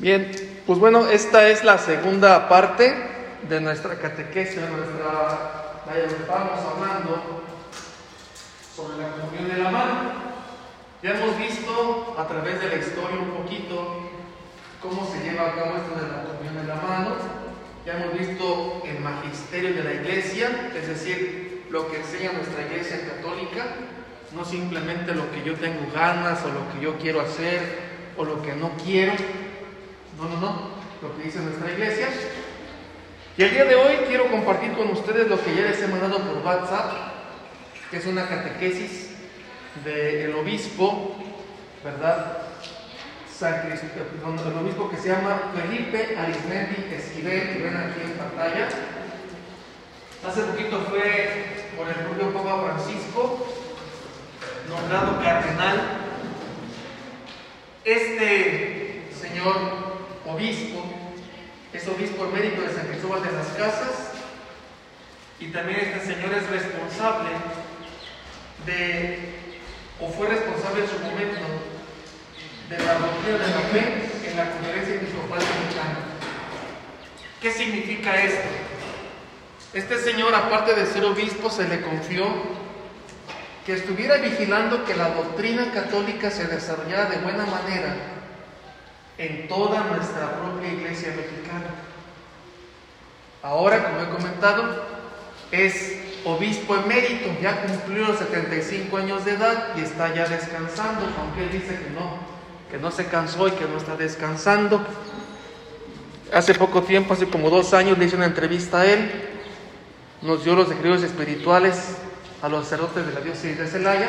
Bien, pues bueno, esta es la segunda parte de nuestra catequesis, de nuestra, la estamos hablando sobre la comunión de la mano. Ya hemos visto a través de la historia un poquito cómo se lleva a cabo esto de la comunión de la mano. Ya hemos visto el magisterio de la iglesia, es decir, lo que enseña nuestra iglesia católica, no simplemente lo que yo tengo ganas o lo que yo quiero hacer o lo que no quiero, no, no, no, lo que dice nuestra iglesia. Y el día de hoy quiero compartir con ustedes lo que ya les he mandado por WhatsApp, que es una catequesis del obispo, ¿verdad? San Cristo, el obispo que se llama Felipe Arismendi Esquivel, que ven aquí en pantalla. Hace poquito fue por el propio Papa Francisco, nombrado cardenal. Este señor obispo, es obispo emérito de San Cristóbal de las Casas y también este señor es responsable de, o fue responsable en su momento, de la doctrina de la fe en la Conferencia Episcopal Mexicana. ¿Qué significa esto? Este señor, aparte de ser obispo, se le confió que estuviera vigilando que la doctrina católica se desarrollara de buena manera en toda nuestra propia iglesia mexicana. Ahora, como he comentado, es obispo emérito, ya cumplió los 75 años de edad y está ya descansando, aunque él dice que no, que no se cansó y que no está descansando. Hace poco tiempo, hace como dos años, le hice una entrevista a él, nos dio los decretos espirituales a los sacerdotes de la diócesis de Celaya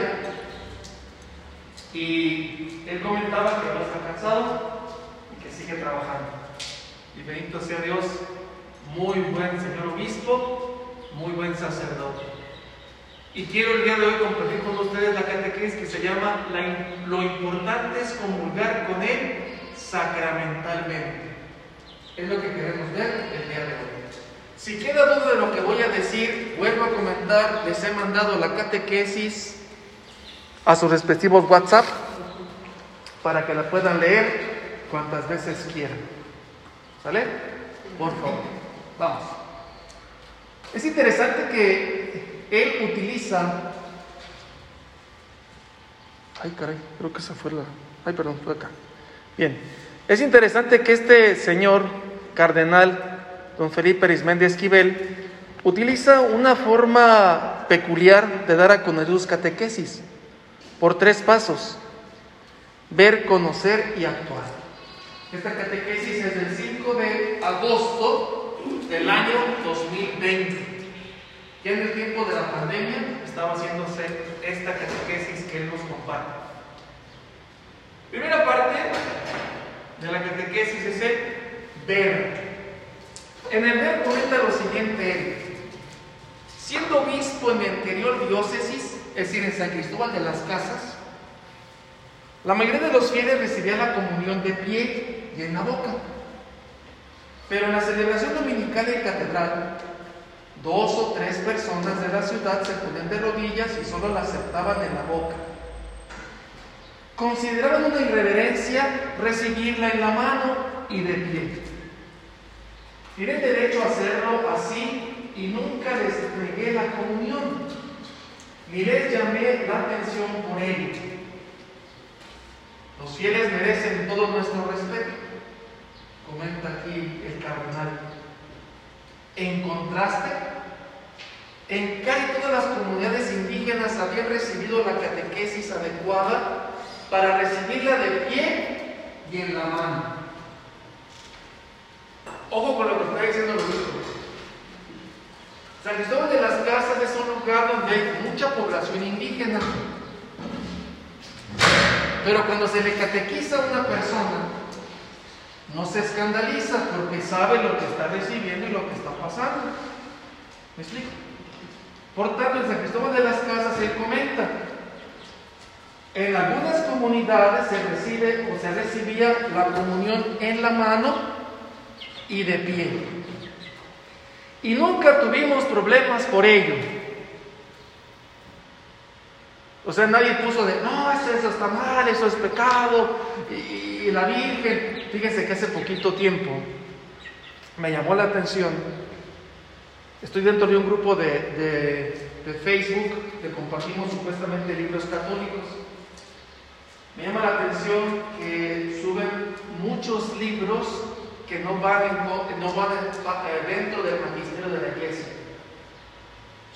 y él comentaba que no está cansado, trabajando. Y bendito sea Dios, muy buen señor obispo, muy buen sacerdote. Y quiero el día de hoy compartir con ustedes la catequesis que se llama Lo importante es comulgar con Él sacramentalmente. Es lo que queremos ver el día de hoy. Si queda duda de lo que voy a decir, vuelvo a comentar, les he mandado la catequesis a sus respectivos WhatsApp para que la puedan leer cuantas veces quieran. ¿Sale? Por favor. Vamos. Es interesante que él utiliza. Ay, caray, creo que esa fue la. Ay, perdón, fue acá. Bien. Es interesante que este señor cardenal, don Felipe Arismendi Esquivel, utiliza una forma peculiar de dar a conocer catequesis por tres pasos: ver, conocer y actuar. Esta catequesis es del 5 de agosto del año 2020. Ya en el tiempo de la pandemia estaba haciéndose esta catequesis que él nos comparte. Primera parte de la catequesis es el ver. En el ver comenta lo siguiente Siendo obispo en mi anterior diócesis, es decir, en San Cristóbal de las Casas, la mayoría de los fieles recibía la comunión de pie en la boca. Pero en la celebración dominical en catedral, dos o tres personas de la ciudad se ponían de rodillas y solo la aceptaban en la boca. Consideraban una irreverencia recibirla en la mano y de pie. Tienen derecho a hacerlo así y nunca les entregué la comunión, ni les llamé la atención por ello. Los fieles merecen todo nuestro respeto comenta aquí el cardenal. En contraste, en casi todas las comunidades indígenas habían recibido la catequesis adecuada para recibirla de pie y en la mano. Ojo con lo que está diciendo el obispo. San Cristóbal de las Casas es un lugar donde hay mucha población indígena. Pero cuando se le catequiza a una persona, no se escandaliza porque sabe lo que está recibiendo y lo que está pasando. ¿Me explico? Por tanto, en San Cristóbal de las Casas se comenta, en algunas comunidades se recibe o se recibía la comunión en la mano y de pie. Y nunca tuvimos problemas por ello. O sea, nadie puso de, no, eso, está mal, eso es pecado. Y, la Virgen, fíjense que hace poquito tiempo me llamó la atención. Estoy dentro de un grupo de, de Facebook que compartimos supuestamente libros católicos. Me llama la atención que suben muchos libros que no van, no van eh, dentro del magisterio de la iglesia.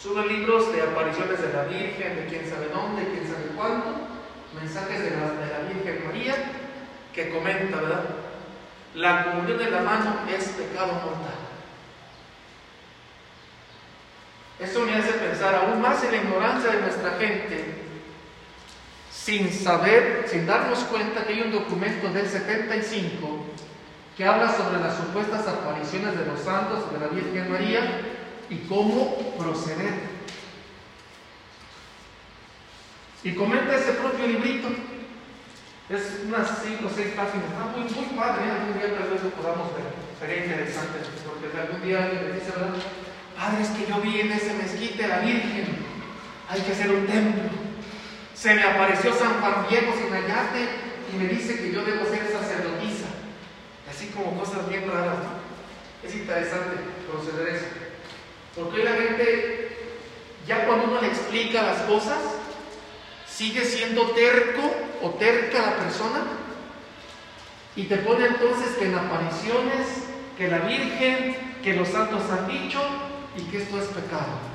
Suben libros de apariciones de la Virgen, de quién sabe dónde, quién sabe cuánto, mensajes de la, de la Virgen María, que comenta, ¿verdad? La comunión de la mano es pecado mortal. Eso me hace pensar aún más en la ignorancia de nuestra gente, sin saber, sin darnos cuenta que hay un documento del 75 que habla sobre las supuestas apariciones de los santos de la Virgen María y cómo proceder. Y comenta ese propio librito. Es unas 5 o 6 páginas. Está muy, padre. Algún día tal vez lo podamos ver. Sería interesante. Porque algún día alguien me dice, ¿verdad? Padre, es que yo vi en ese mezquite a la Virgen. Hay que hacer un templo. Se me apareció San Juan Diego sin hallarte y me dice que yo debo ser sacerdotisa. Así como cosas bien raras. Es interesante proceder eso. Porque hoy la gente, ya cuando uno le explica las cosas, sigue siendo terco o terca la persona y te pone entonces que en apariciones, que la Virgen, que los santos han dicho y que esto es pecado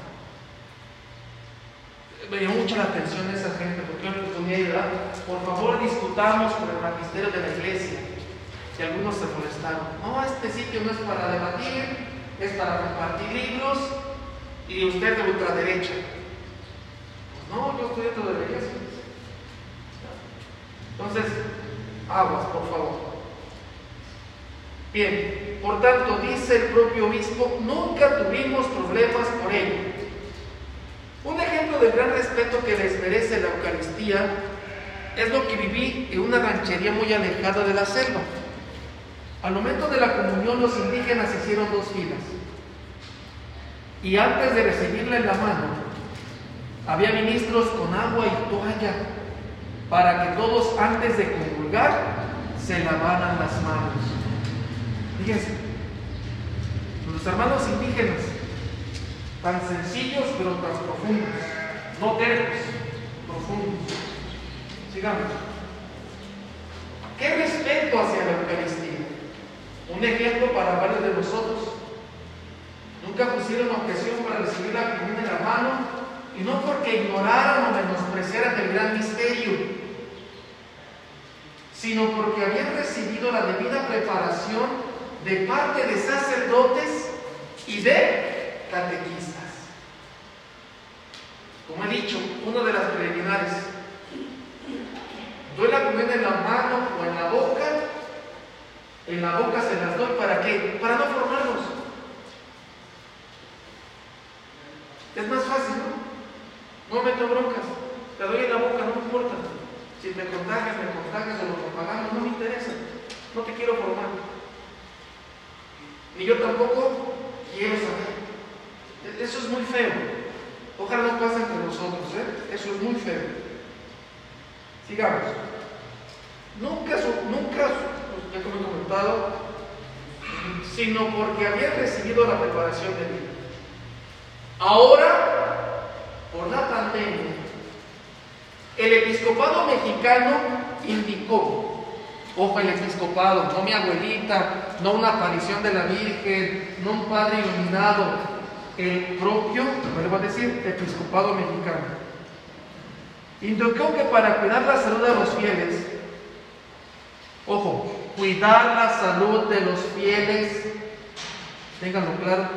me llamó mucho la atención esa gente, porque yo le oportunidad por favor discutamos con el magisterio de la iglesia. Y algunos se molestaron. No, este sitio no es para debatir, es para compartir libros y usted de ultraderecha. Pues no, yo estoy dentro de la iglesia. Entonces, aguas, por favor. Bien, por tanto, dice el propio obispo, nunca tuvimos problemas por ello. Un ejemplo del gran respeto que les merece la Eucaristía es lo que viví en una ranchería muy alejada de la selva. Al momento de la comunión los indígenas hicieron dos filas. Y antes de recibirla en la mano, había ministros con agua y toalla para que todos antes de comulgar se lavaran las manos. Fíjense, los hermanos indígenas tan sencillos pero tan profundos, no tercos, profundos. Sigamos. ¿Qué respeto hacia la Eucaristía? Un ejemplo para varios de nosotros. Nunca pusieron objeción para recibir la comunión en la mano y no porque ignoraran o menospreciaran el gran misterio, sino porque habían recibido la debida preparación de parte de sacerdotes y de catequistas. Como he dicho, una de las preliminares. Doy la comida en la mano o en la boca. En la boca se las doy para qué? Para no formarlos. Es más fácil, ¿no? No meto broncas. Te doy en la boca, no me importa. Si te contagias, me contagias o lo propagamos, no me interesa. No te quiero formar. Ni yo tampoco quiero saber. Eso es muy feo. Ojalá no pase entre nosotros, ¿eh? Eso es muy feo. Sigamos. Nunca, nunca, como he comentado, sino porque había recibido la preparación de vida. Ahora, por la pandemia, el episcopado mexicano indicó, ojo el episcopado, no mi abuelita, no una aparición de la Virgen, no un padre iluminado, el propio, vuelvo a decir, episcopado mexicano. Indicó que para cuidar la salud de los fieles, ojo, cuidar la salud de los fieles, ténganlo claro,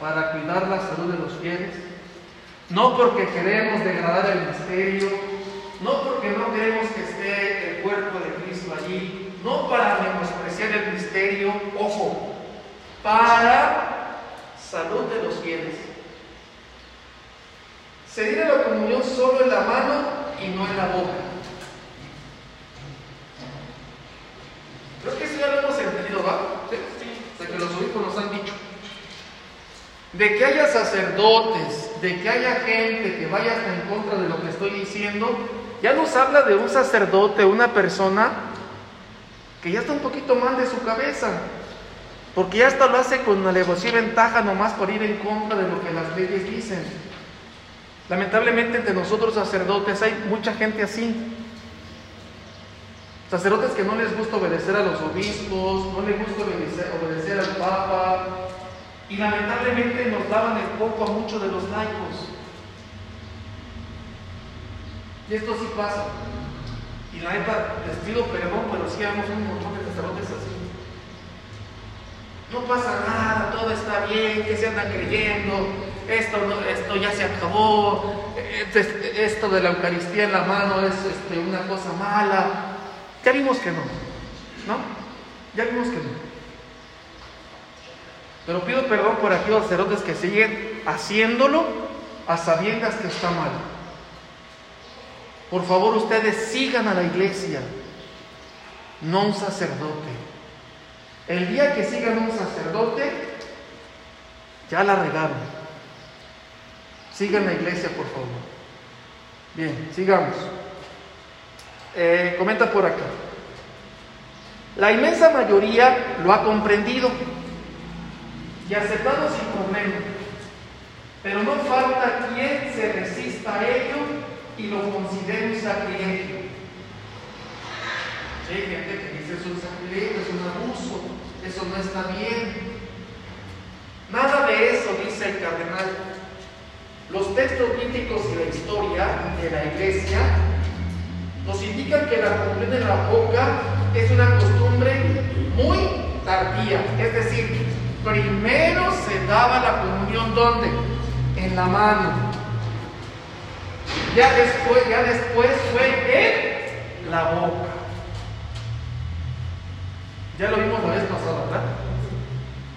para cuidar la salud de los fieles, no porque queremos degradar el misterio, no porque no queremos que esté el cuerpo de Cristo allí, no para menospreciar el misterio, ojo, para salud de los fieles. Se diera la comunión solo en la mano y no en la boca. Creo que eso ya lo hemos entendido, ¿va? Sí, de que los obispos nos han dicho. De que haya sacerdotes, de que haya gente que vaya hasta en contra de lo que estoy diciendo, ya nos habla de un sacerdote, una persona que ya está un poquito mal de su cabeza, porque ya hasta lo hace con alevosía y ventaja nomás por ir en contra de lo que las leyes dicen. Lamentablemente entre nosotros sacerdotes hay mucha gente así. Sacerdotes que no les gusta obedecer a los obispos, no les gusta obedecer, al Papa, y lamentablemente nos daban el poco a muchos de los laicos. Y esto sí pasa. Y la neta, les pido perdón, pero sí vemos un montón de sacerdotes así. No pasa nada, todo está bien, que se andan creyendo, esto, esto ya se acabó, este, esto de la Eucaristía en la mano es este, una cosa mala. Ya vimos que no, ¿no? Ya vimos que no. Pero pido perdón por aquellos sacerdotes que siguen haciéndolo a sabiendas que está mal. Por favor, ustedes sigan a la iglesia, no un sacerdote. El día que sigan un sacerdote, ya la regaron. Sigan la iglesia, por favor. Bien, sigamos. Eh, comenta por acá. La inmensa mayoría lo ha comprendido y aceptado sin problema. Pero no falta quien se resista a ello y lo considere un sacrilegio. Hay gente que dice es un sacrilegio, es un abuso, eso no está bien. Nada de eso dice el cardenal. Los textos bíblicos y la historia de la iglesia nos indican que la comunión en la boca es una costumbre muy tardía, es decir, primero se daba la comunión ¿dónde? En la mano. Ya después, ya después fue en la boca. Ya lo vimos la vez pasada, ¿verdad?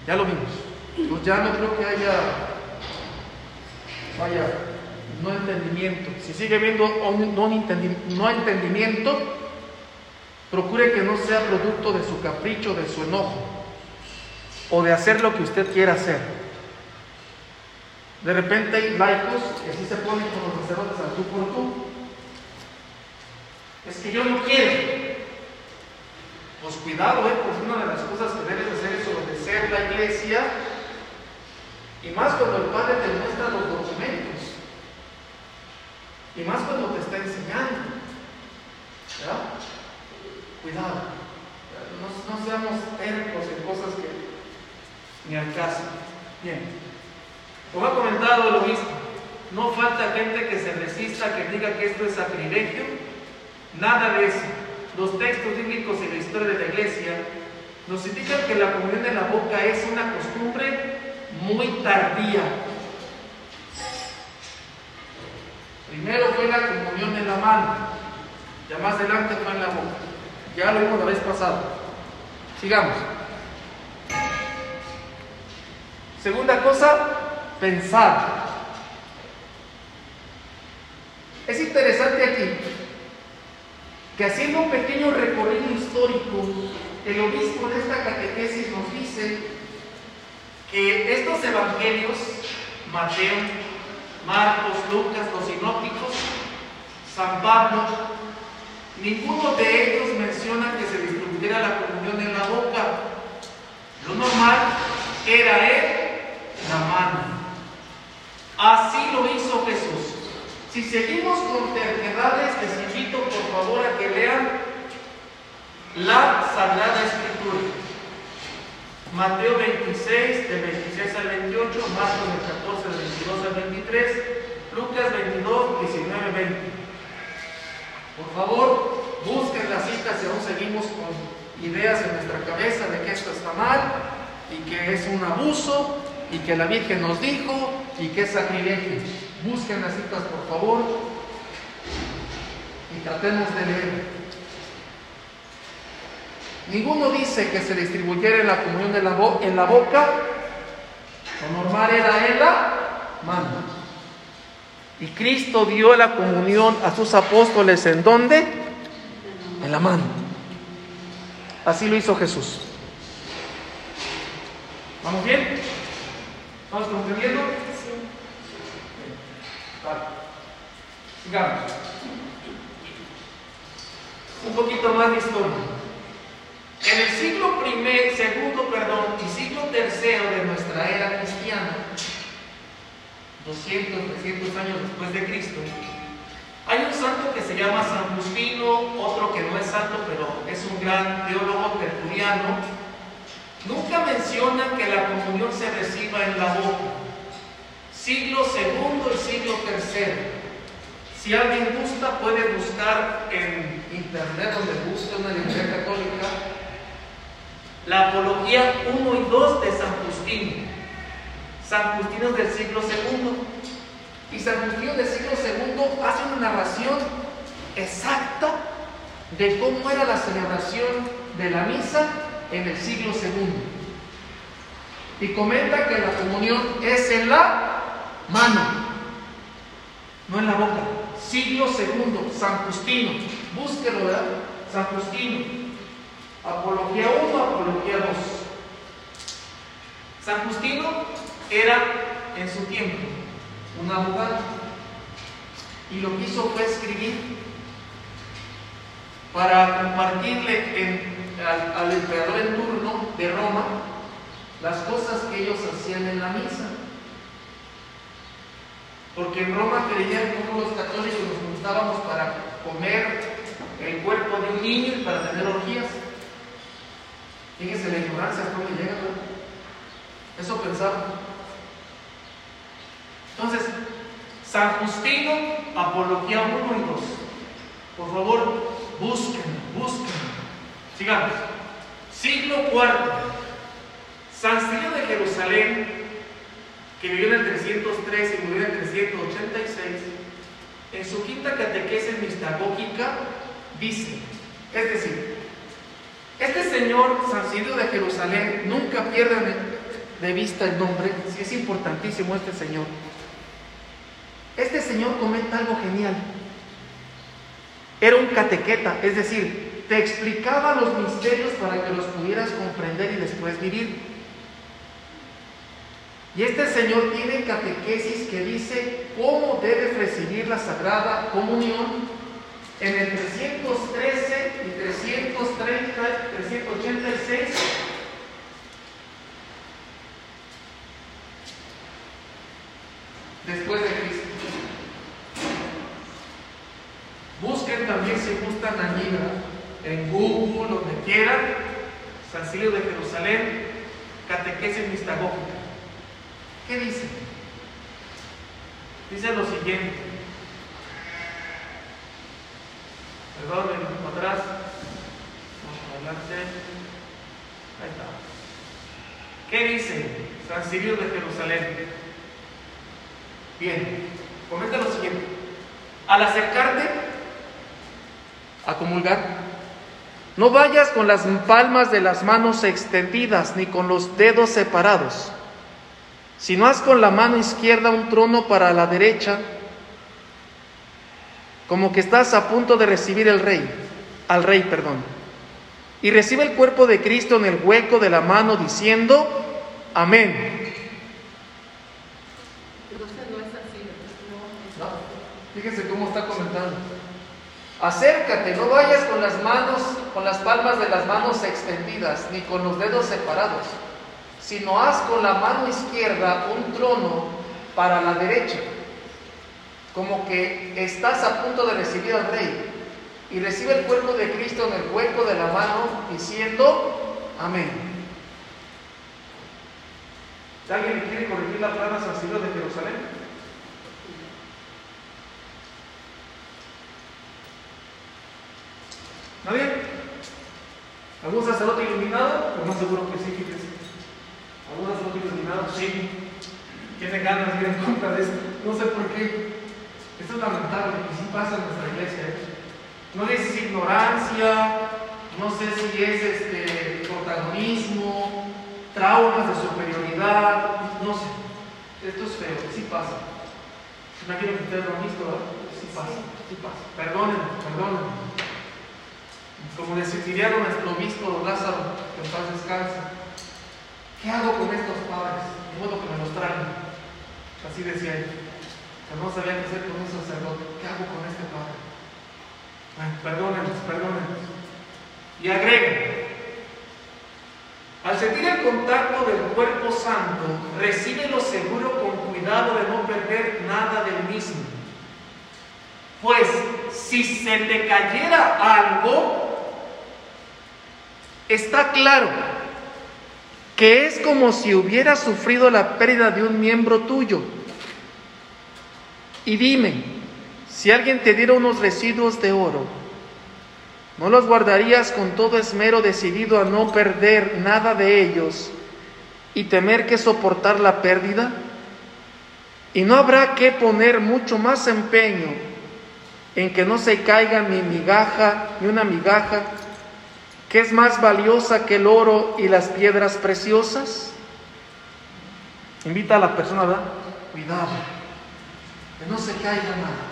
Ya lo vimos. Pues ya no creo que haya, vaya, no entendimiento. Si sigue viendo no, entendimiento, procure que no sea producto de su capricho, de su enojo, o de hacer lo que usted quiera hacer. De repente hay laicos que así se ponen con los sacerdotes al tú por tú. Es que yo no quiero. Pues cuidado, ¿eh? porque una de las cosas que debes hacer es obedecer la iglesia y más cuando el Padre te muestra los documentos. Y más cuando te está enseñando. ¿Verdad? Cuidado. No, no seamos tercos en cosas que ni al caso. Bien. Como ha comentado lo mismo, no falta gente que se resista, que diga que esto es sacrilegio. Nada de eso. Los textos bíblicos y la historia de la iglesia nos indican que la comunión en la boca es una costumbre muy tardía. Primero fue la comunión en la mano, ya más adelante fue en la boca. Ya lo vimos la vez pasada. Sigamos. Segunda cosa, pensar. Es interesante aquí que haciendo un pequeño recorrido histórico, el obispo de esta catequesis nos dice que estos evangelios, Mateo, Marcos, Lucas, los sinópticos, San Pablo, ninguno de ellos menciona que se distribuyera la comunión en la boca. Lo normal era él la mano. Así lo hizo Jesús. Si seguimos con terquedades, les invito por favor a que lean la Sagrada Escritura. Mateo 26, del 26 al 28, Marcos del 14, del 22 al 23, Lucas 22, 19, 20. Por favor, busquen las citas si aún seguimos con ideas en nuestra cabeza de que esto está mal y que es un abuso y que la Virgen nos dijo y que es sacrilegio. Busquen las citas, por favor, y tratemos de leer. Ninguno dice que se distribuyera la comunión en la, en la boca, lo normal era en la mano. Y Cristo dio la comunión a sus apóstoles en dónde? En la mano. Así lo hizo Jesús. ¿Vamos bien? ¿Estamos comprendiendo? Sí. Sigamos. Un poquito más de historia. En el siglo primer, segundo, perdón, y siglo tercero de nuestra era cristiana, 200, 300 años después de Cristo, hay un santo que se llama San Justino, otro que no es santo, pero es un gran teólogo tertuliano. Nunca menciona que la comunión se reciba en la boca. Siglo segundo y siglo tercero. Si alguien gusta, puede buscar en internet donde busque una iglesia católica la apología 1 y 2 de San Justino. San Justino del siglo segundo. Y San Justino del siglo II hace una narración exacta de cómo era la celebración de la misa en el siglo II. Y comenta que la comunión es en la mano, no en la boca. Siglo II, San Justino. Búsquelo, ¿verdad? San Justino. Apología 1, Apología 2. San Justino era en su tiempo un abogado. Y lo que hizo fue escribir para compartirle al, emperador en turno de Roma las cosas que ellos hacían en la misa. Porque en Roma creían que los católicos nos juntábamos para comer el cuerpo de un niño y para tener orgías. Fíjense la ignorancia hasta dónde llega. Eso pensaban. Entonces, San Justino, Apología 1 y 2. Por favor, busquen, busquen. Sigamos. Siglo IV. San Ciro de Jerusalén, que vivió en el 303 y murió en el 386, en su quinta catequesis mistagógica dice, es decir, este señor San de Jerusalén, nunca pierdan de vista el nombre, si es importantísimo este señor. Este señor comenta algo genial. Era un catequeta, es decir, te explicaba los misterios para que los pudieras comprender y después vivir. Y este señor tiene catequesis que dice cómo debes recibir la Sagrada Comunión en el 313 y 330, 386. Después de Cristo. Busquen también si gustan allí, en Google, donde quieran, San Silio de Jerusalén, catequesis mistagógica. ¿Qué dice? Dice lo siguiente. Perdón, un atrás. Vamos adelante. Ahí está. ¿Qué dice San Silio de Jerusalén? Bien, comenta lo siguiente. Al acercarte a comulgar, no vayas con las palmas de las manos extendidas ni con los dedos separados si no has con la mano izquierda un trono para la derecha, como que estás a punto de recibir el rey, al rey, perdón. Y recibe el cuerpo de Cristo en el hueco de la mano diciendo, amén. fíjense cómo está comentando. Acércate, no vayas con las manos, con las palmas de las manos extendidas, ni con los dedos separados sino haz con la mano izquierda un trono para la derecha, como que estás a punto de recibir al rey, y recibe el cuerpo de Cristo en el hueco de la mano, diciendo, amén. ¿Alguien quiere corregir la plana San Ciro de Jerusalén? ¿Nadie? ¿Algún sacerdote iluminado? Pues no seguro que sí, que algunos son iluminados, sí, tienen ganas de ir en contra de esto. No sé por qué. Esto es lamentable, y sí pasa en nuestra iglesia. No sé si es ignorancia, no sé si es este, protagonismo, traumas de superioridad, no sé. Esto es feo, sí pasa. Imagino que ustedes lo han visto. Sí pasa, sí pasa. Perdónenme, perdónenme. Como diría nuestro obispo Lázaro, que en paz descanse. ¿Qué hago con estos padres? De modo que me los traigan. Así decía él. Que no sabía qué hacer con un sacerdote. ¿Qué hago con este padre? Perdónenos, perdónenos. Y agrega, al sentir el contacto del cuerpo santo, recibe lo seguro con cuidado de no perder nada del mismo. Pues si se te cayera algo, está claro que es como si hubieras sufrido la pérdida de un miembro tuyo. Y dime, si alguien te diera unos residuos de oro, ¿no los guardarías con todo esmero decidido a no perder nada de ellos y temer que soportar la pérdida? Y no habrá que poner mucho más empeño en que no se caiga ni migaja, ni una migaja, que es más valiosa que el oro y las piedras preciosas. Invita a la persona, ¿verdad? Cuidado, que no se caiga nada.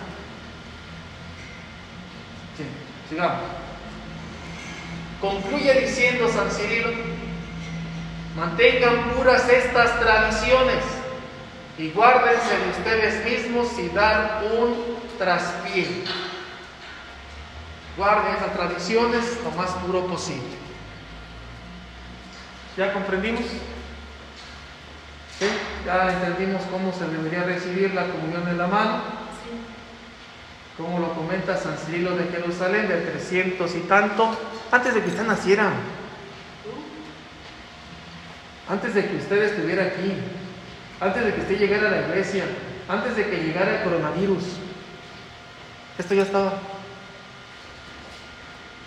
Sí, sigamos. Concluye diciendo San Cirilo, mantengan puras estas tradiciones y guárdense de ustedes mismos y dan un traspié. Guarden esas tradiciones lo más puro posible. ¿Ya comprendimos? ¿Sí? Ya entendimos cómo se debería recibir la comunión en la mano. Como lo comenta San Cirilo de Jerusalén, de 300 y tanto, antes de que usted naciera. Antes de que usted estuviera aquí antes de que usted llegara a la iglesia, antes de que llegara el coronavirus. Esto ya estaba.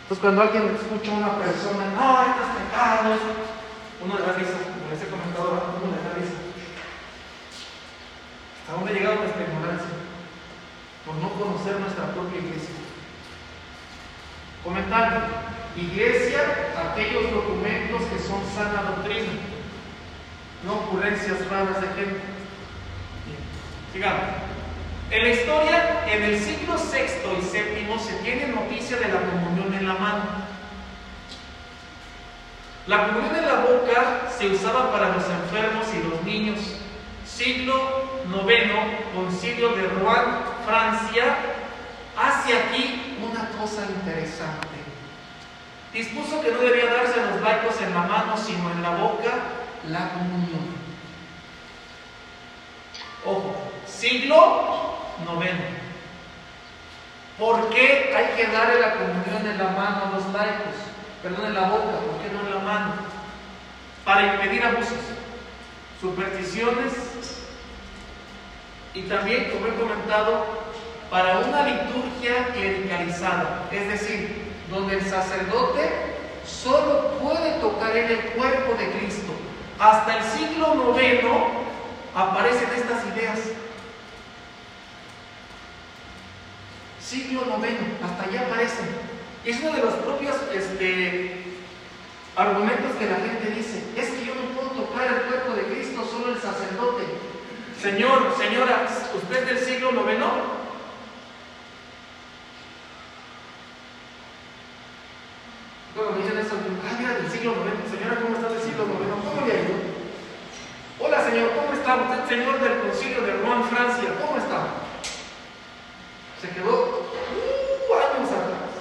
Entonces cuando alguien escucha a una persona, no, esto es pecado, uno le da risa, como les he comentado, uno le da risa. ¿Hasta dónde ha llegado nuestra ignorancia? Por no conocer nuestra propia iglesia. Comentando, iglesia, aquellos documentos que son sana doctrina no ocurrencias raras de gente. sigamos. En la historia, en el siglo VI y VII se tiene noticia de la comunión en la mano. La comunión en la boca se usaba para los enfermos y los niños. Siglo IX, concilio de Rouen, Francia, hace aquí una cosa interesante. Dispuso que no debía darse a los laicos en la mano, sino en la boca, la comunión. Ojo, siglo noveno. ¿Por qué hay que darle la comunión en la mano a los laicos? Perdón, en la boca, ¿por qué no en la mano? Para impedir abusos, supersticiones y también, como he comentado, para una liturgia clericalizada, es decir, donde el sacerdote solo puede tocar en el cuerpo de Cristo hasta el siglo IX aparecen estas ideas. Siglo IX, hasta allá aparecen. Es uno de los propios este, argumentos que la gente dice. Es que yo no puedo tocar el cuerpo solo el sacerdote. Señor, señora, ¿usted es del siglo IX? Cuando me dicen eso, ah, mira, del siglo IX, señora, ¿cómo está del siglo IX? ¿Cómo le ha ido? Hola, señor, ¿cómo está? Usted, señor del concilio de Rouen, Francia, ¿cómo está? Se quedó uh, años atrás.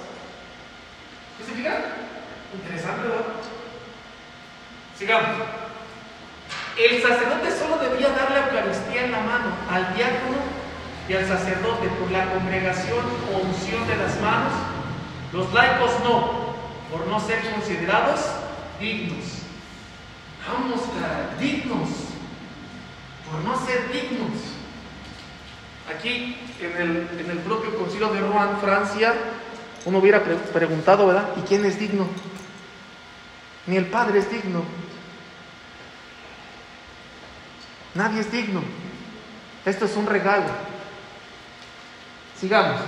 ¿Qué se Interesante, ¿verdad? Sigamos. El sacerdote solo debía dar la Eucaristía en la mano al diácono y al sacerdote por la congregación o unción de las manos. Los laicos no, por no ser considerados dignos. Vamos, cara, dignos. Por no ser dignos. Aquí, en el, en el propio concilio de Rouen, Francia, uno hubiera preguntado, ¿verdad? ¿Y quién es digno? Ni el Padre es digno. Nadie es digno. Esto es un regalo. Sigamos.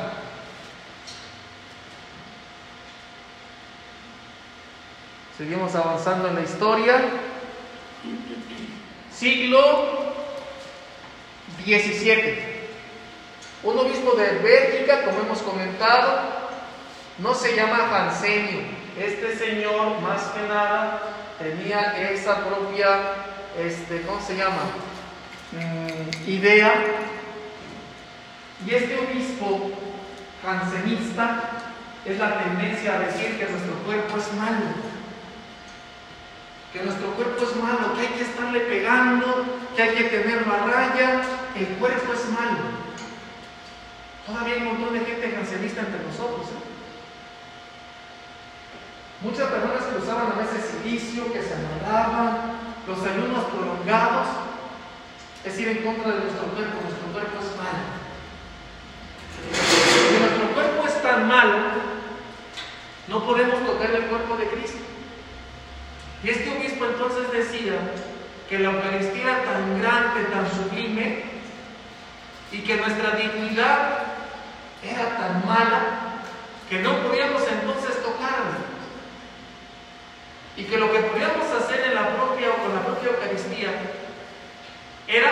Seguimos avanzando en la historia. Siglo XVII. Un obispo de Bélgica, como hemos comentado, no se llama Hansenio. Este señor, más que nada, tenía esa propia, este, ¿cómo se llama? Mm, idea Y este obispo jansenista es la tendencia a decir que nuestro cuerpo es malo. Que nuestro cuerpo es malo, que hay que estarle pegando, que hay que tenerlo a raya. El cuerpo es malo. Todavía hay un montón de gente jansenista entre nosotros. ¿eh? Muchas personas que usaban a veces silicio, que se amarraban, los ayunos prolongados, es ir en contra de nuestro cuerpo. Nuestro cuerpo es malo. Si nuestro cuerpo es tan malo, no podemos tocar el cuerpo de Cristo. Y este obispo entonces decía que la Eucaristía era tan grande, tan sublime, y que nuestra dignidad era tan mala que no podíamos entonces tocarla. Y que lo que podíamos hacer en la propia o con la propia Eucaristía era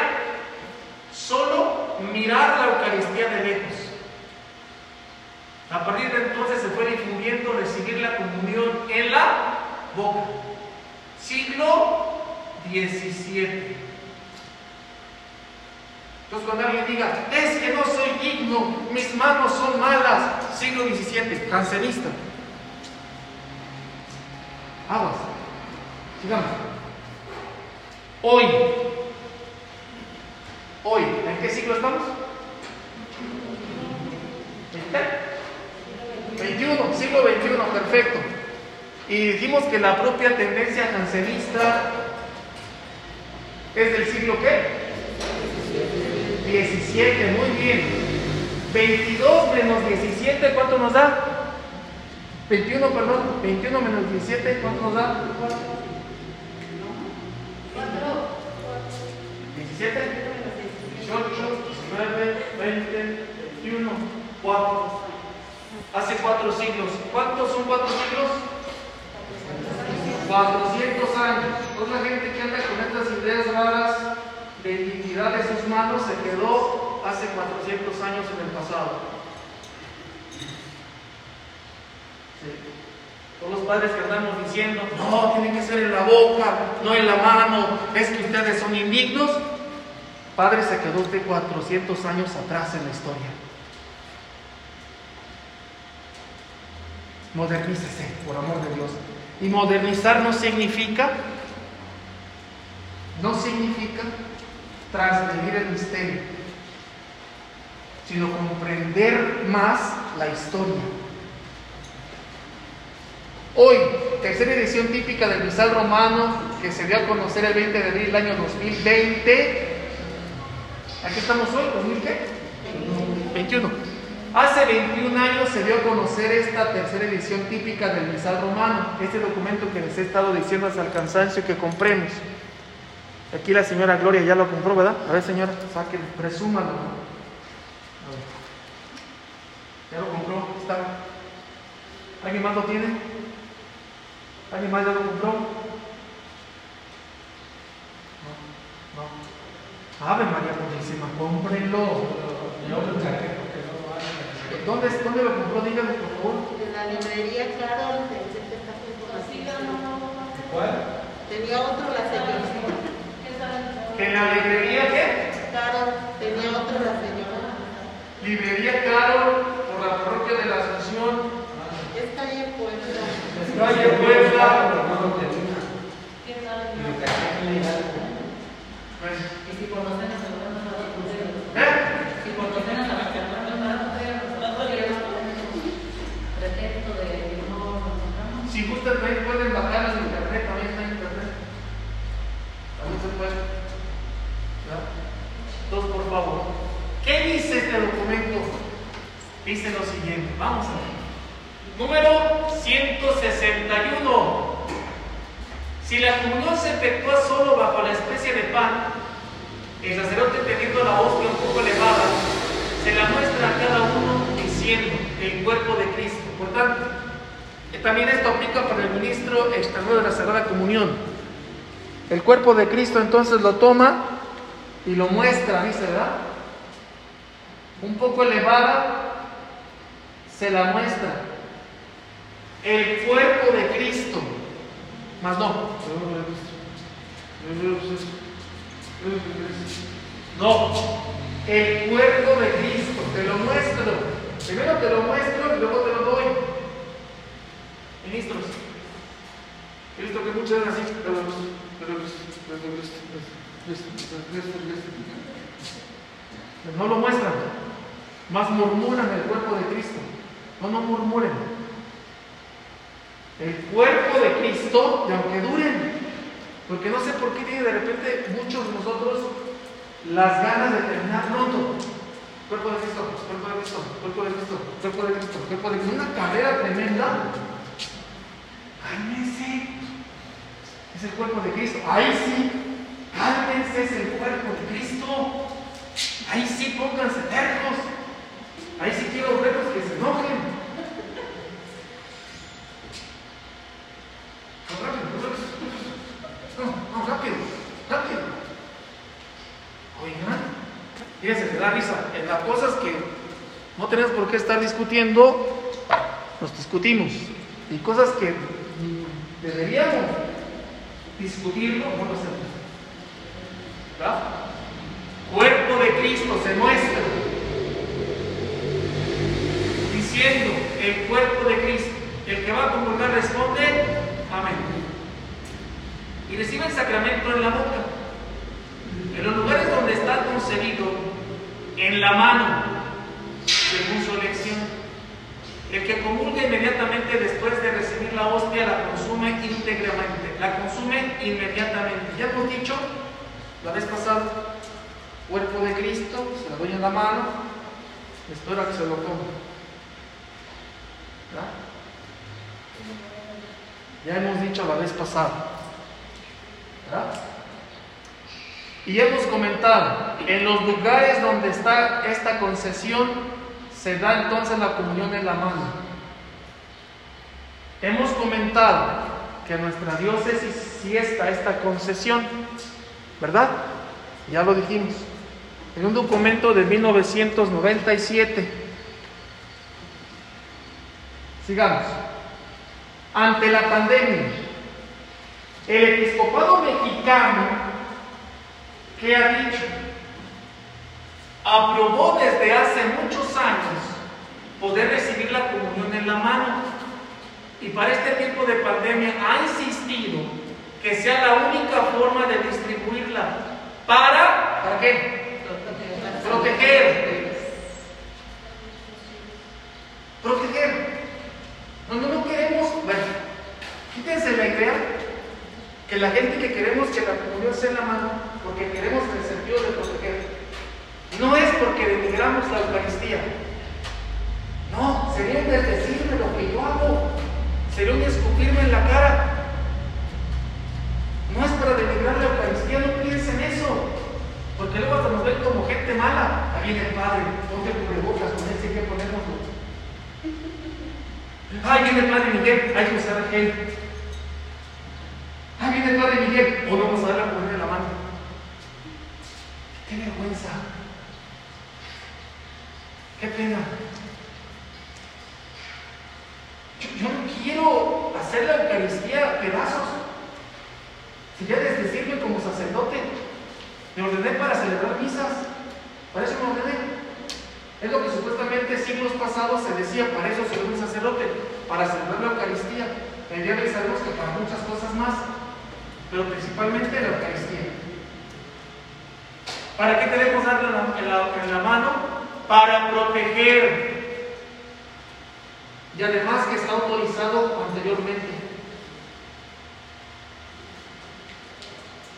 solo mirar la Eucaristía de lejos. A partir de entonces se fue difundiendo recibir la comunión en la boca. Siglo XVII. Entonces cuando alguien diga, es que no soy digno, mis manos son malas, siglo XVII, cancerista. Aguas. Sigamos. Hoy. Hoy. ¿En qué siglo estamos? 21, siglo XXI, perfecto. Y dijimos que la propia tendencia jansenista es del siglo qué? 17, muy bien. 22 menos 17, ¿cuánto nos da? 21, perdón, 21 menos 17, ¿cuánto nos da? 17, 18, 19, 20, 21, 4. Hace cuatro siglos. ¿Cuántos son cuatro siglos? 400 años. Toda la gente que anda con estas ideas raras de dignidad de sus manos se quedó hace 400 años en el pasado. Todos los padres que andamos diciendo, no, tiene que ser en la boca, no en la mano, es que ustedes son indignos. Padre se quedó de 400 años atrás en la historia. Modernícese, por amor de Dios. Y modernizar no significa, no significa transgredir el misterio, sino comprender más la historia. Hoy, tercera edición típica del Misal Romano, que se dio a conocer el 20 de abril del año 2020. Aquí estamos hoy, ¿2000 qué? 21. Hace 21 años se dio a conocer esta tercera edición típica del Misal Romano, este documento que les he estado diciendo hasta el cansancio que compremos. Aquí la señora Gloria ya lo compró, ¿verdad? A ver, señora, saquen, presúmalo. Ya lo compró, está. ¿Alguien más lo tiene? ¿Alguien más ya lo compró? No, no. Ave María Purísima, cómprenlo. ¿Dónde, ¿Dónde lo compró? Dígame, por favor. En la librería, claro, ¿Cuál? Tenía otro la señora. ¿En la librería qué? Claro, tenía otro la señora. Librería Caro, por la parroquia de la Asunción. Es calle Puebla. Calle Puebla. Bueno, Y si por docenas se lo van a dar por cero. ¿Eh? Si por docenas a la que van a dar por cero, pretexto de que no lo encontramos. Si gustan, también pueden bajarlas en internet, también está en internet. También se puede. ¿Verdad? Entonces, por favor, ¿qué dice este documento? Dice lo siguiente, vamos a ver. Número 161. Si la comunión se efectúa solo bajo la especie de pan, el sacerdote teniendo la hostia un poco elevada, se la muestra a cada uno diciendo el cuerpo de Cristo. Por tanto, también esto aplica para el ministro extranjero de la Sagrada Comunión. El cuerpo de Cristo entonces lo toma y lo muestra, dice, ¿verdad? Un poco elevada, se la muestra. El cuerpo de Cristo. Más no. No. El cuerpo de Cristo. te lo muestro. Primero te lo muestro y luego te lo doy. Ministros, he que muchos eran así, pero no lo muestran, más murmuran el cuerpo de Cristo. No, no murmuren. El cuerpo de Cristo, y aunque duren, porque no sé por qué tiene de repente muchos de nosotros las ganas de terminar pronto. Cuerpo de Cristo, cuerpo de Cristo, cuerpo de Cristo, cuerpo de Cristo, cuerpo de Cristo. Una carrera tremenda. Cálmense. Es el cuerpo de Cristo. Ahí sí. Cálmense, es el cuerpo de Cristo. Ahí sí, pónganse tercos. Ahí sí quiero verlos que se enojen. No, rápido, no, no, rápido, rápido. Oigan, fíjense, te da risa. En las cosas que no tenemos por qué estar discutiendo, nos discutimos. Y cosas que deberíamos discutirlo, no lo hacemos. ¿Verdad? Cuerpo de Cristo se muestra diciendo el cuerpo de Cristo. El que va a comulgar responde, amén. Y recibe el sacramento en la boca. En los lugares donde está concebido, en la mano, según su elección. El que comulga inmediatamente después de recibir la hostia la consume íntegramente, la consume inmediatamente. Ya hemos dicho la vez pasada, cuerpo de Cristo, se la doy en la mano, espero que se lo coma. ¿Verdad? Ya hemos dicho la vez pasada. ¿verdad? Y hemos comentado, en los lugares donde está esta concesión, se da entonces la comunión en la mano. Hemos comentado que nuestra diócesis sí está esta concesión, ¿verdad? Ya lo dijimos. En un documento de 1997. Sigamos. Ante la pandemia, el episcopado mexicano, ¿qué ha dicho? Aprobó desde hace muchos años poder recibir la comunión en la mano. Y para este tipo de pandemia ha insistido que sea la única forma de distribuirla. ¿Para? ¿Para? Proteger. Proteger. Cuando no queremos, bueno, quítense la idea que la gente que queremos que la comunión sea en la mano, porque queremos en el sentido de proteger. No es porque denigramos la Eucaristía. No, sería un desdecirme lo que yo hago. Sería un escupirme en la cara. No es para denigrar la Eucaristía, no piensen eso. Porque luego hasta nos ven como gente mala. Ahí viene el Padre, ponte cubrebocas, con él que ponernoslo. Ay, viene el Padre Miguel, hay que usar gel. Miguel, o no vamos a dar la comunión en la mano. Qué vergüenza. Qué pena. Yo, yo no quiero hacer la Eucaristía a pedazos. Si ya desde decirme como sacerdote, me ordené para celebrar misas. Para eso me ordené. Es lo que supuestamente siglos pasados se decía, para eso se un sacerdote, para celebrar la Eucaristía. El día de hoy sabemos que para muchas cosas más, pero principalmente la Eucaristía. ¿Para qué queremos darle en la, en la- en la mano? Para proteger. Y además que está autorizado anteriormente.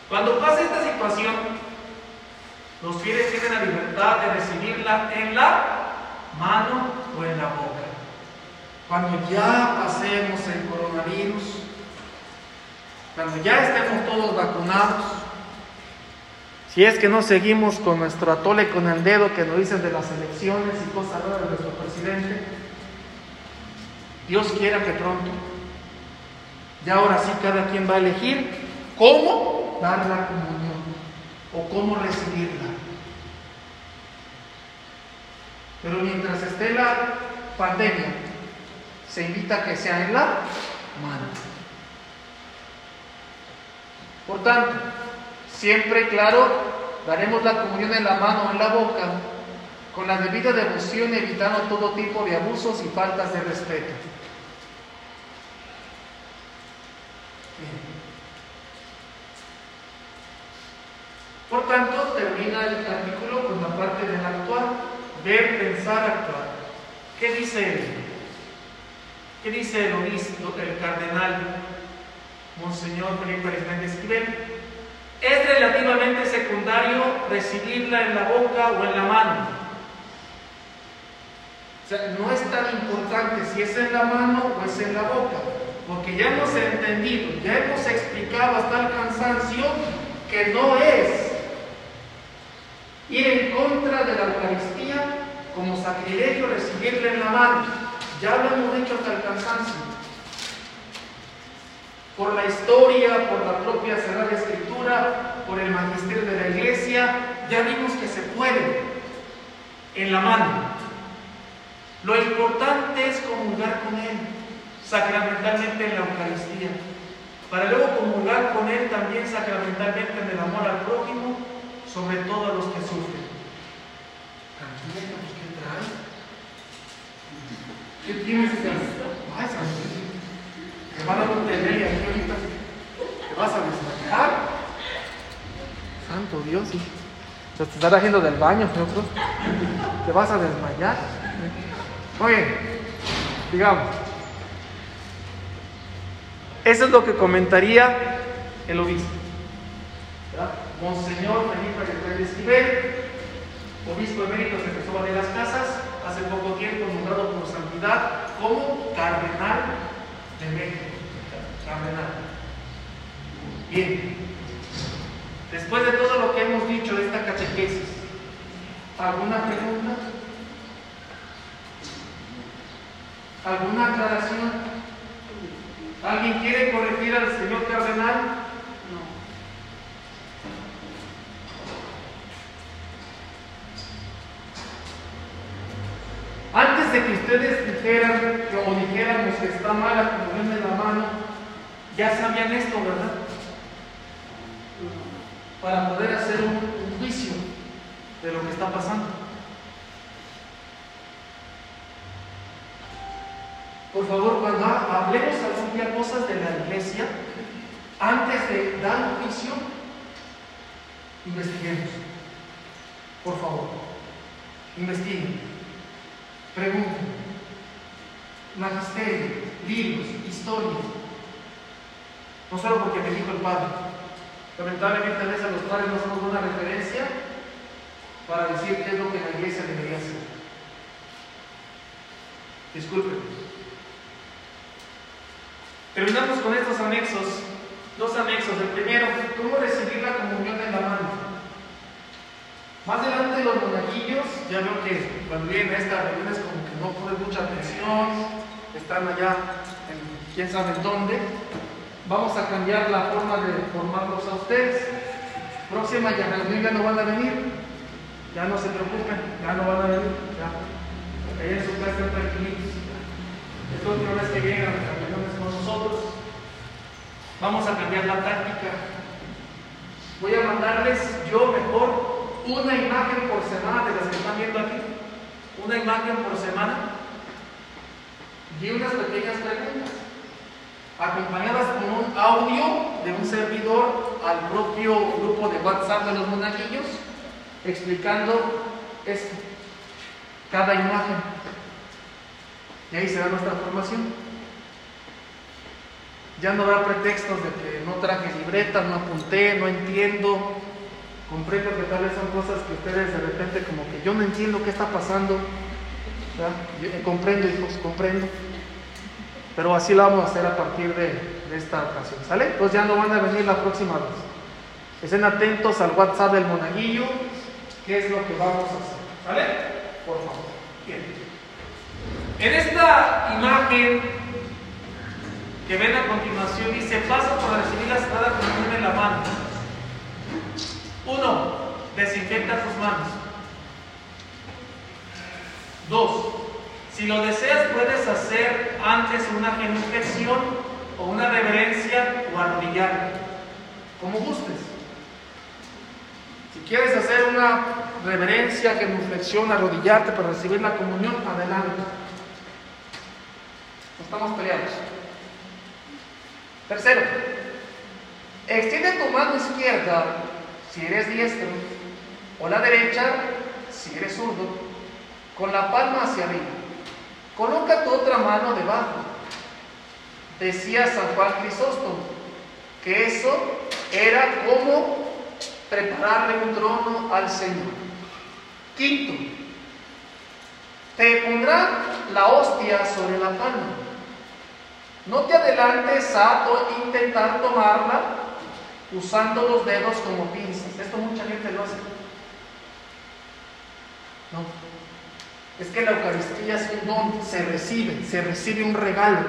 Cuando pasa esta situación, los fieles tienen la libertad de recibirla en la mano o en la boca. Cuando ya pasemos el coronavirus, cuando ya estemos todos vacunados, si es que no seguimos con nuestro atole con el dedo que nos dicen de las elecciones y cosas raras de nuestro presidente, Dios quiera que pronto, ya ahora sí cada quien va a elegir cómo dar la comunión o cómo recibirla. Pero mientras esté la pandemia, se invita a que sea en la mano. Por tanto, siempre, claro, daremos la comunión en la mano o en la boca con la debida devoción evitando todo tipo de abusos y faltas de respeto. Por tanto, termina el artículo con la parte del actuar, ver, pensar, actuar. ¿Qué dice él? ¿Qué dice el obispo, el cardenal Monseñor Felipe Arismendi Esquivel? Es relativamente secundario recibirla en la boca o en la mano. O sea, no es tan importante si es en la mano o es en la boca, porque ya hemos entendido, ya hemos explicado hasta el cansancio que no es ir en contra de la Eucaristía como sacrilegio recibirla en la mano. Ya lo hemos dicho hasta el cansancio. Por la historia, por la propia Sagrada Escritura, por el magisterio de la Iglesia, ya vimos que se puede en la mano. Lo importante es comulgar con Él, sacramentalmente en la Eucaristía, para luego comulgar con Él también sacramentalmente en el amor al prójimo, sobre todo a los que sufren. ¿qué traes? ¿Qué tienes que hacer? Te van aquí ahorita. ¿Te vas a desmayar? Santo Dios, sí. Te estará haciendo del baño, creo. Te vas a desmayar. Muy bien, digamos. Eso es lo que comentaría el obispo. Monseñor Felipe Alejandro Esquivel, obispo emérito de Cristóbal de las Casas, hace poco tiempo nombrado por santidad como cardenal de México. Cardenal. Bien. Después de todo lo que hemos dicho de esta catequesis, ¿alguna pregunta? ¿Alguna aclaración? ¿Alguien quiere corregir al señor cardenal? De que ustedes dijeran o dijéramos que está mal la comunión de la mano, ya sabían esto, ¿verdad? Para poder hacer un, un juicio de lo que está pasando. Por favor, cuando hablemos algún día cosas de la iglesia, antes de dar un juicio, investiguemos. Por favor, investiguen, pregunten. Magisterio, libros, historia. No solo porque me dijo el padre. Lamentablemente a veces los padres no somos una referencia para decir qué es lo que la iglesia debería hacer. Disculpen. Terminamos con estos anexos, dos anexos. El primero, ¿cómo recibir la comunión en la mano? Más adelante los monaguillos, ya veo que cuando vienen a estas reuniones como que no ponen mucha atención, están allá en quién sabe dónde. Vamos a cambiar la forma de formarlos a ustedes. Próxima ya ya no van a venir, ya no se preocupen, ya no van a venir, ya. Ahí en su casa están. Es la última vez que llegan a reuniones con nosotros. Vamos a cambiar la táctica. Voy a mandarles yo mejor una imagen por semana de las que están viendo aquí. Una imagen por semana y unas pequeñas preguntas acompañadas con un audio de un servidor al propio grupo de WhatsApp de los monaguillos explicando esto, cada imagen. Y ahí se da nuestra formación. Ya no da pretextos de que no traje libretas, no apunté, no entiendo. Comprendo que tal vez son cosas que ustedes de repente como que yo no entiendo qué está pasando. Yo, eh, comprendo, hijos, comprendo. Pero así lo vamos a hacer a partir de, esta ocasión. ¿Sale? Pues ya no van a venir la próxima vez. Estén atentos al WhatsApp del monaguillo, qué es lo que vamos a hacer. ¿Sale? Por favor. Bien. En esta imagen que ven a continuación dice, pasa por recibir la sagrada comunión en la mano. Uno, desinfecta tus manos. Dos, si lo deseas puedes hacer antes una genuflexión o una reverencia o arrodillar, como gustes. Si quieres hacer una reverencia, genuflexión, arrodillarte para recibir la comunión, adelante. No estamos peleados. Tercero, extiende tu mano izquierda si eres diestro o la derecha si eres zurdo, con la palma hacia arriba. Coloca tu otra mano debajo. Decía San Juan Crisóstomo que eso era como prepararle un trono al Señor. Quinto, te pondrá la hostia sobre la palma. No te adelantes a intentar tomarla usando los dedos como pinzas. Hace. No. Es que la Eucaristía es un don, se recibe, se recibe un regalo.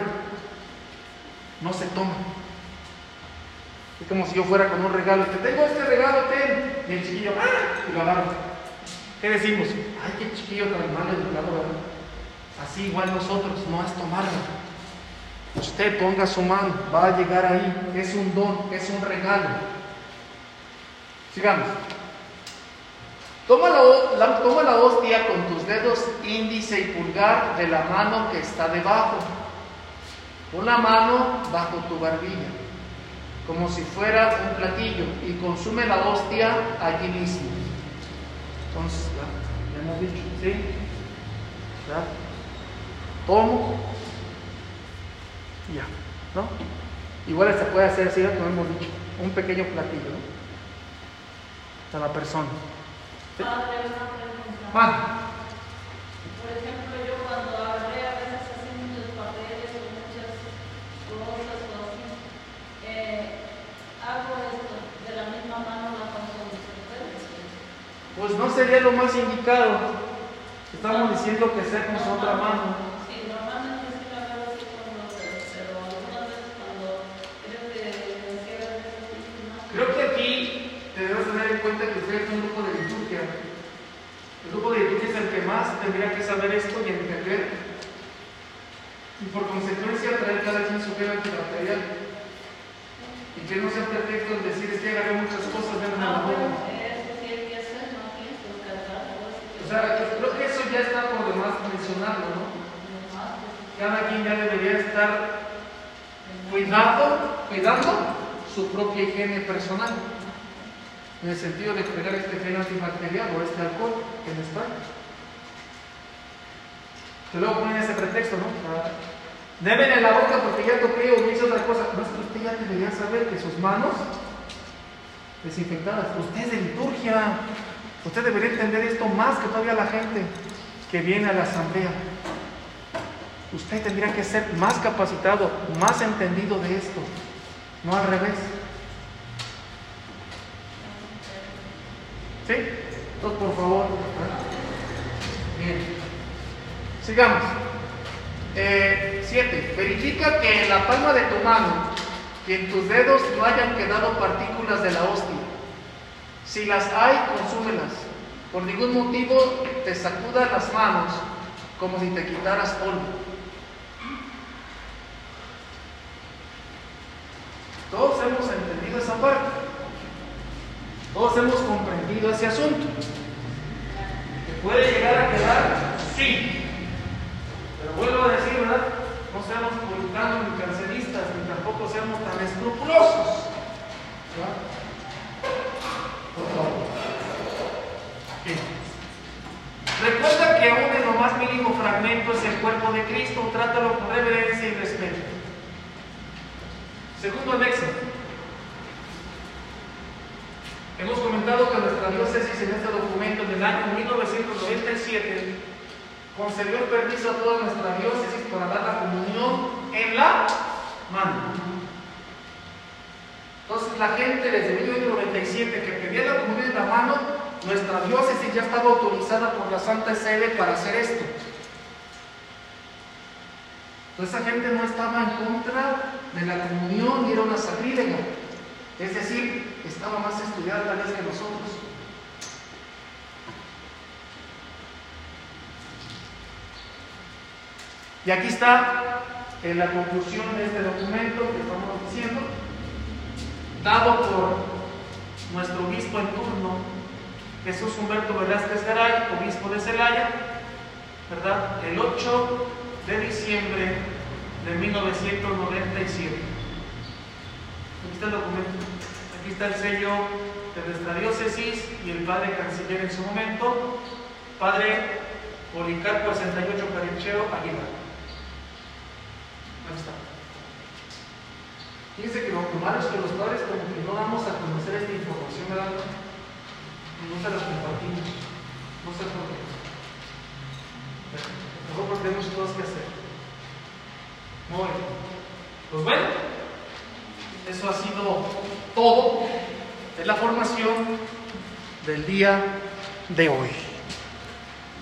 No se toma. Es como si yo fuera con un regalo. Te tengo este regalo, ten. Y el chiquillo, ¡ah! Y lo agarra. ¿Qué decimos? Ay, qué chiquillo tan mal educado. Así igual nosotros, no es tomarlo. Usted ponga su mano, va a llegar ahí. Es un don, es un regalo. Sigamos. Toma la, la- toma la hostia con tus dedos índice y pulgar de la mano que está debajo. Pon la mano bajo tu barbilla, como si fuera un platillo, y consume la hostia allí mismo. Entonces, ya, ya hemos dicho, ¿sí? ¿Verdad? Tomo ya, ¿no? Igual se puede hacer así, como hemos dicho, un pequeño platillo, ¿no? A la persona. ¿Sí? Padre, una pregunta. Juan, Por ejemplo, yo cuando agarré a veces así muchos papeles o muchas cosas o así, eh, hago esto, de la misma mano la papeles. pues no sería lo más indicado. Estamos diciendo que sea con su otra mano. Sí, normalmente sí la hago así con los dedos, pero algunas veces cuando creo que me cierra el dedo, no. Creo que aquí te debes tener en cuenta que ustedes son un grupo de liturgia. El grupo de liturgia es el que más tendría que saber esto y entender. Y por consecuencia traer cada quien su gel antibacterial. Y que no sea pretexto el decir es que agarré muchas cosas de Ah, algo así. O sea, creo que eso ya está por demás mencionarlo, ¿no? Cada quien ya debería estar cuidado, cuidando su propia higiene personal. En el sentido de fregar este gel antibacterial o este alcohol que no está. Que luego ponen ese pretexto, ¿no? Ah, en la boca porque ya toqué o hice otra cosa. No es usted ya debería saber que sus manos desinfectadas. Usted es de liturgia. Usted debería entender esto más que todavía la gente que viene a la asamblea. Usted tendría que ser más capacitado, más entendido de esto, no al revés. ¿Sí? Entonces, por favor. ¿eh? Bien. Sigamos. Eh, siete. Verifica que en la palma de tu mano y en tus dedos no hayan quedado partículas de la hostia. Si las hay, consúmelas. Por ningún motivo te sacudas las manos como si te quitaras polvo. Todos hemos entendido esa parte. Todos hemos comprendido ese asunto. ¿Que puede llegar a quedar? Sí. Vuelvo a decir, ¿verdad? No seamos puritanos ni cancelistas, ni tampoco seamos tan escrupulosos. ¿verdad? Por favor. Bien. Recuerda que aún en lo más mínimo fragmento es el cuerpo de Cristo, trátalo con reverencia y respeto. Segundo anexo. Hemos comentado que nuestra diócesis en este documento en el año 1997 concedió permiso a toda nuestra diócesis para dar la comunión en la mano. Entonces la gente desde 1997 que pedía la comunión en la mano, nuestra diócesis ya estaba autorizada por la Santa Sede para hacer esto. Entonces esa gente no estaba en contra de la comunión y era una sacrílega. Es decir, estaba más estudiada tal vez que nosotros. Y aquí está en la conclusión de este documento que estamos diciendo, dado por nuestro obispo en turno, Jesús Humberto Velázquez Garay, obispo de Celaya, ¿verdad? El 8 de diciembre de 1997. Aquí está el documento. Aquí está el sello de nuestra diócesis y el padre canciller en su momento, padre Policarpo 68 Caricheo Aguilar. Ahí. Fíjense que lo malo es que los padres como que no damos a conocer esta información, ¿verdad? No se la compartimos. No sé por qué. Hay muchas cosas que hacer. Muy bien. Pues bueno, eso ha sido todo de la formación del día de hoy.